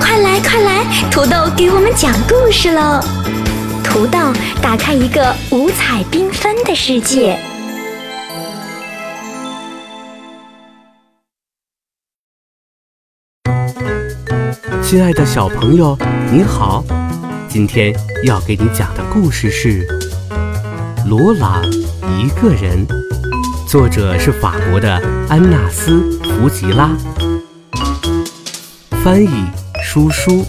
快来快来，土豆给我们讲故事喽！土豆打开一个五彩缤纷的世界。亲爱的小朋友，你好！今天要给你讲的故事是《罗朗一个人》，作者是法国的安纳斯·福吉拉，翻译舒舒。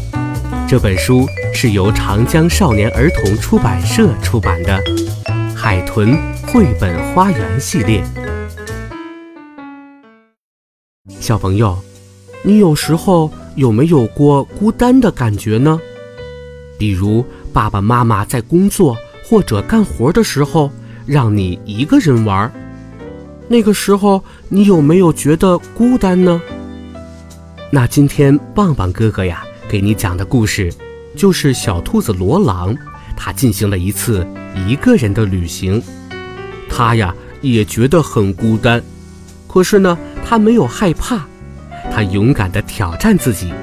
这本书是由长江少年儿童出版社出版的《海豚绘本花园》系列。小朋友，你有时候有没有过孤单的感觉呢？比如爸爸妈妈在工作或者干活的时候，让你一个人玩，那个时候你有没有觉得孤单呢？那今天棒棒哥哥呀，给你讲的故事，就是小兔子罗朗，他进行了一次一个人的旅行，他呀也觉得很孤单，可是呢，他没有害怕，他勇敢地挑战自己，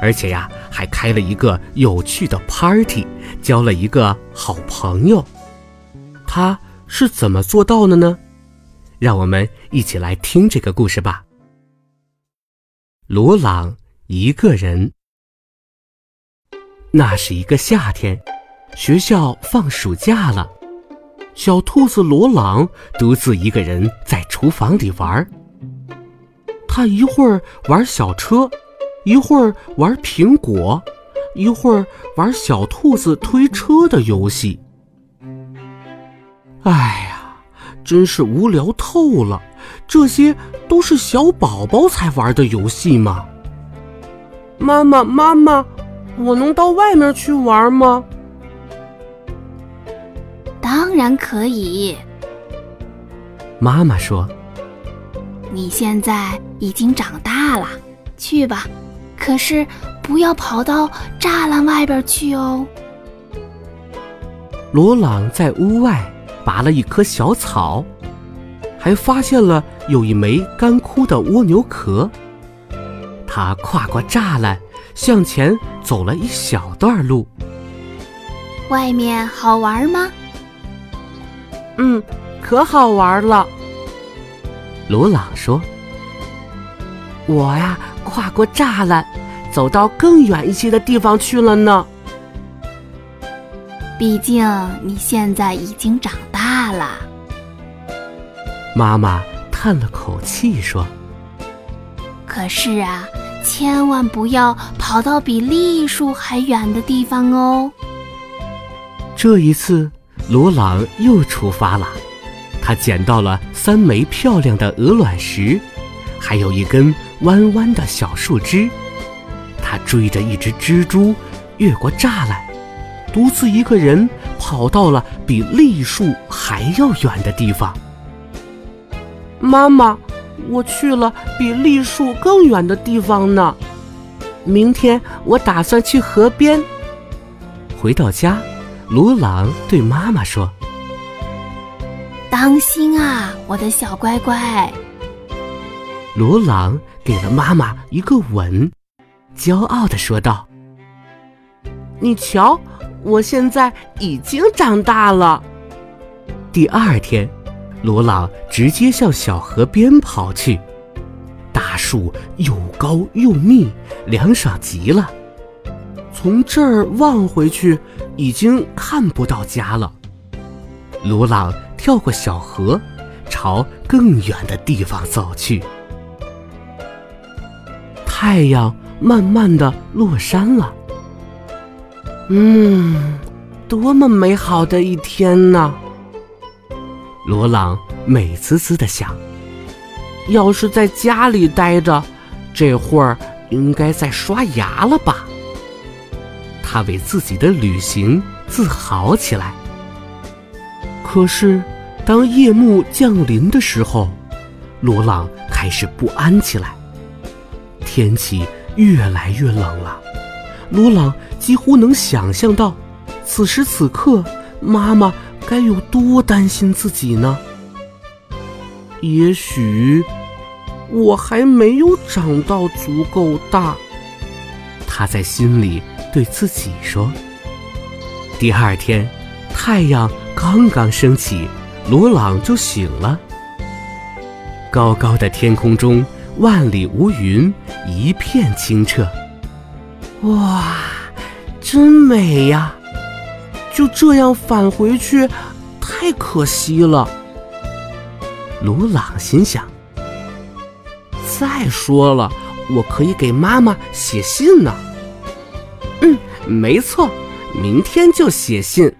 而且呀。还开了一个有趣的 party，交了一个好朋友。他是怎么做到的呢？让我们一起来听这个故事吧。罗朗一个人。那是一个夏天，学校放暑假了，小兔子罗朗独自一个人在厨房里玩。他一会儿玩小车。一会儿玩苹果，一会儿玩小兔子推车的游戏。哎呀，真是无聊透了！这些都是小宝宝才玩的游戏吗？妈妈，妈妈，我能到外面去玩吗？当然可以。妈妈说：“你现在已经长大了，去吧。”可是，不要跑到栅栏外边去哦。罗朗在屋外拔了一棵小草，还发现了有一枚干枯的蜗牛壳。他跨过栅栏，向前走了一小段路。外面好玩吗？嗯，可好玩了。罗朗说：“我呀。”跨过栅栏，走到更远一些的地方去了呢。毕竟你现在已经长大了。妈妈叹了口气说：“可是啊，千万不要跑到比栗树还远的地方哦。”这一次，罗朗又出发了。他捡到了三枚漂亮的鹅卵石，还有一根。弯弯的小树枝，他追着一只蜘蛛，越过栅栏，独自一个人跑到了比栗树还要远的地方。妈妈，我去了比栗树更远的地方呢。明天我打算去河边。回到家，罗朗对妈妈说：“当心啊，我的小乖乖。”罗朗。给了妈妈一个吻，骄傲的说道：“你瞧，我现在已经长大了。”第二天，罗朗直接向小河边跑去。大树又高又密，凉爽极了。从这儿望回去，已经看不到家了。罗朗跳过小河，朝更远的地方走去。太阳慢慢的落山了，嗯，多么美好的一天呢！罗朗美滋滋的想，要是在家里待着，这会儿应该在刷牙了吧？他为自己的旅行自豪起来。可是，当夜幕降临的时候，罗朗开始不安起来。天气越来越冷了，罗朗几乎能想象到，此时此刻妈妈该有多担心自己呢。也许我还没有长到足够大，他在心里对自己说。第二天，太阳刚刚升起，罗朗就醒了。高高的天空中，万里无云，一片清澈。哇，真美呀！就这样返回去，太可惜了。鲁朗心想。再说了，我可以给妈妈写信呢。嗯，没错，明天就写信。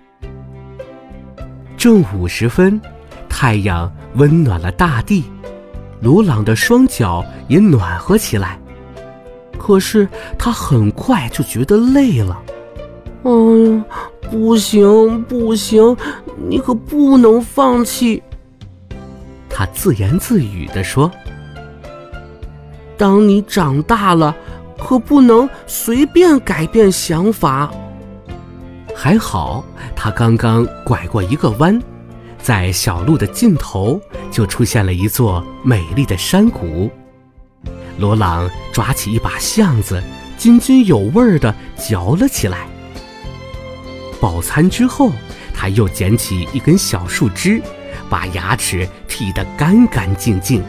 正午时分，太阳温暖了大地，鲁朗的双脚也暖和起来。可是他很快就觉得累了。哎呀，不行不行，你可不能放弃！他自言自语地说。当你长大了，可不能随便改变想法。还好，他刚刚拐过一个弯，在小路的尽头就出现了一座美丽的山谷。罗朗抓起一把橡子，津津有味地嚼了起来。饱餐之后，他又捡起一根小树枝，把牙齿剔得干干净净。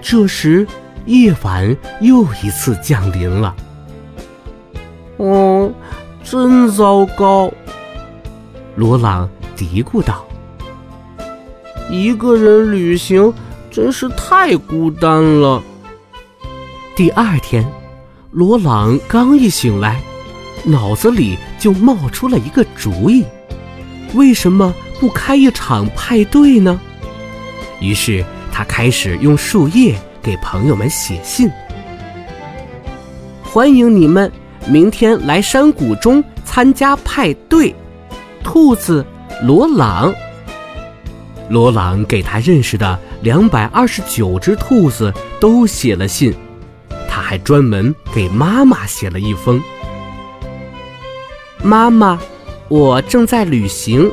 这时，夜晚又一次降临了。哦，真糟糕！罗朗嘀咕道：“一个人旅行真是太孤单了。”第二天，罗朗刚一醒来，脑子里就冒出了一个主意：为什么不开一场派对呢？于是他开始用树叶。给朋友们写信，欢迎你们明天来山谷中参加派对。兔子罗朗，罗朗给他认识的两百二十九只兔子都写了信，他还专门给妈妈写了一封。妈妈，我正在旅行，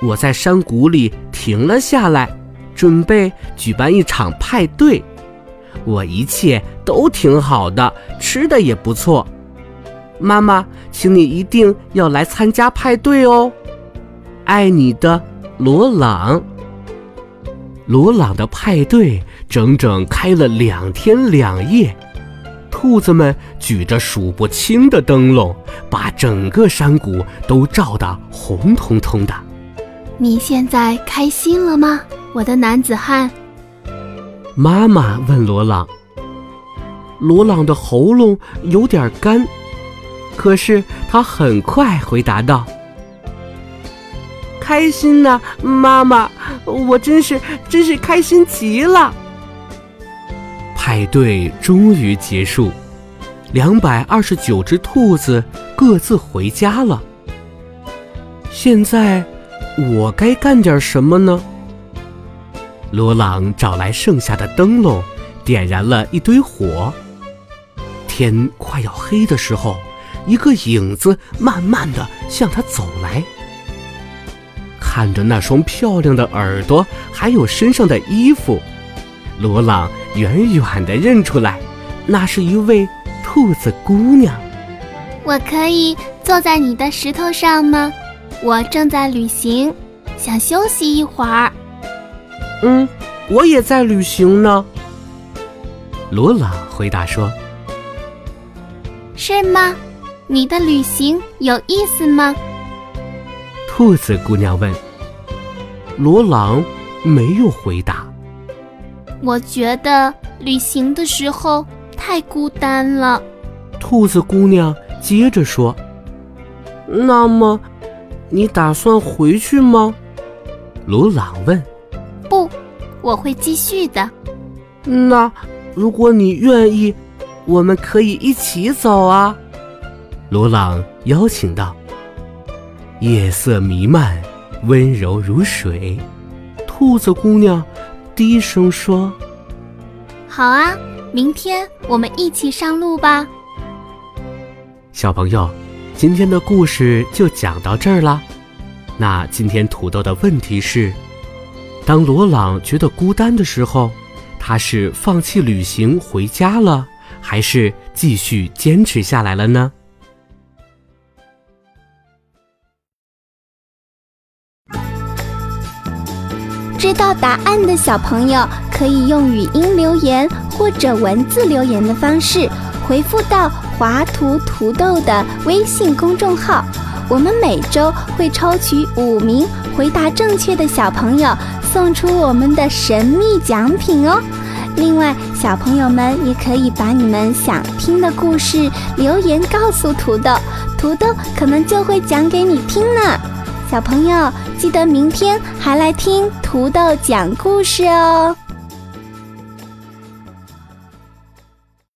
我在山谷里停了下来，准备举办一场派对。我一切都挺好的，吃的也不错。妈妈，请你一定要来参加派对哦。爱你的罗朗。罗朗的派对整整开了两天两夜，兔子们举着数不清的灯笼，把整个山谷都照得红彤彤的。你现在开心了吗，我的男子汉？妈妈问罗朗：“罗朗的喉咙有点干，可是他很快回答道：‘开心呢，妈妈，我真是真是开心极了。’派对终于结束，两百二十九只兔子各自回家了。现在我该干点什么呢？”罗朗找来剩下的灯笼，点燃了一堆火。天快要黑的时候，一个影子慢慢的向他走来。看着那双漂亮的耳朵，还有身上的衣服，罗朗远远的认出来，那是一位兔子姑娘。我可以坐在你的石头上吗？我正在旅行，想休息一会儿。嗯，我也在旅行呢。罗朗回答说：“是吗？你的旅行有意思吗？”兔子姑娘问。罗朗没有回答。我觉得旅行的时候太孤单了。兔子姑娘接着说：“那么，你打算回去吗？”鲁朗问。不，我会继续的。那如果你愿意，我们可以一起走啊！鲁朗邀请道。夜色弥漫，温柔如水。兔子姑娘低声说：“好啊，明天我们一起上路吧。”小朋友，今天的故事就讲到这儿了。那今天土豆的问题是？当罗朗觉得孤单的时候，他是放弃旅行回家了，还是继续坚持下来了呢？知道答案的小朋友可以用语音留言或者文字留言的方式回复到华图土豆的微信公众号，我们每周会抽取五名回答正确的小朋友，送出我们的神秘奖品哦。另外，小朋友们也可以把你们想听的故事留言告诉土豆，土豆可能就会讲给你听呢。小朋友，记得明天还来听土豆讲故事哦。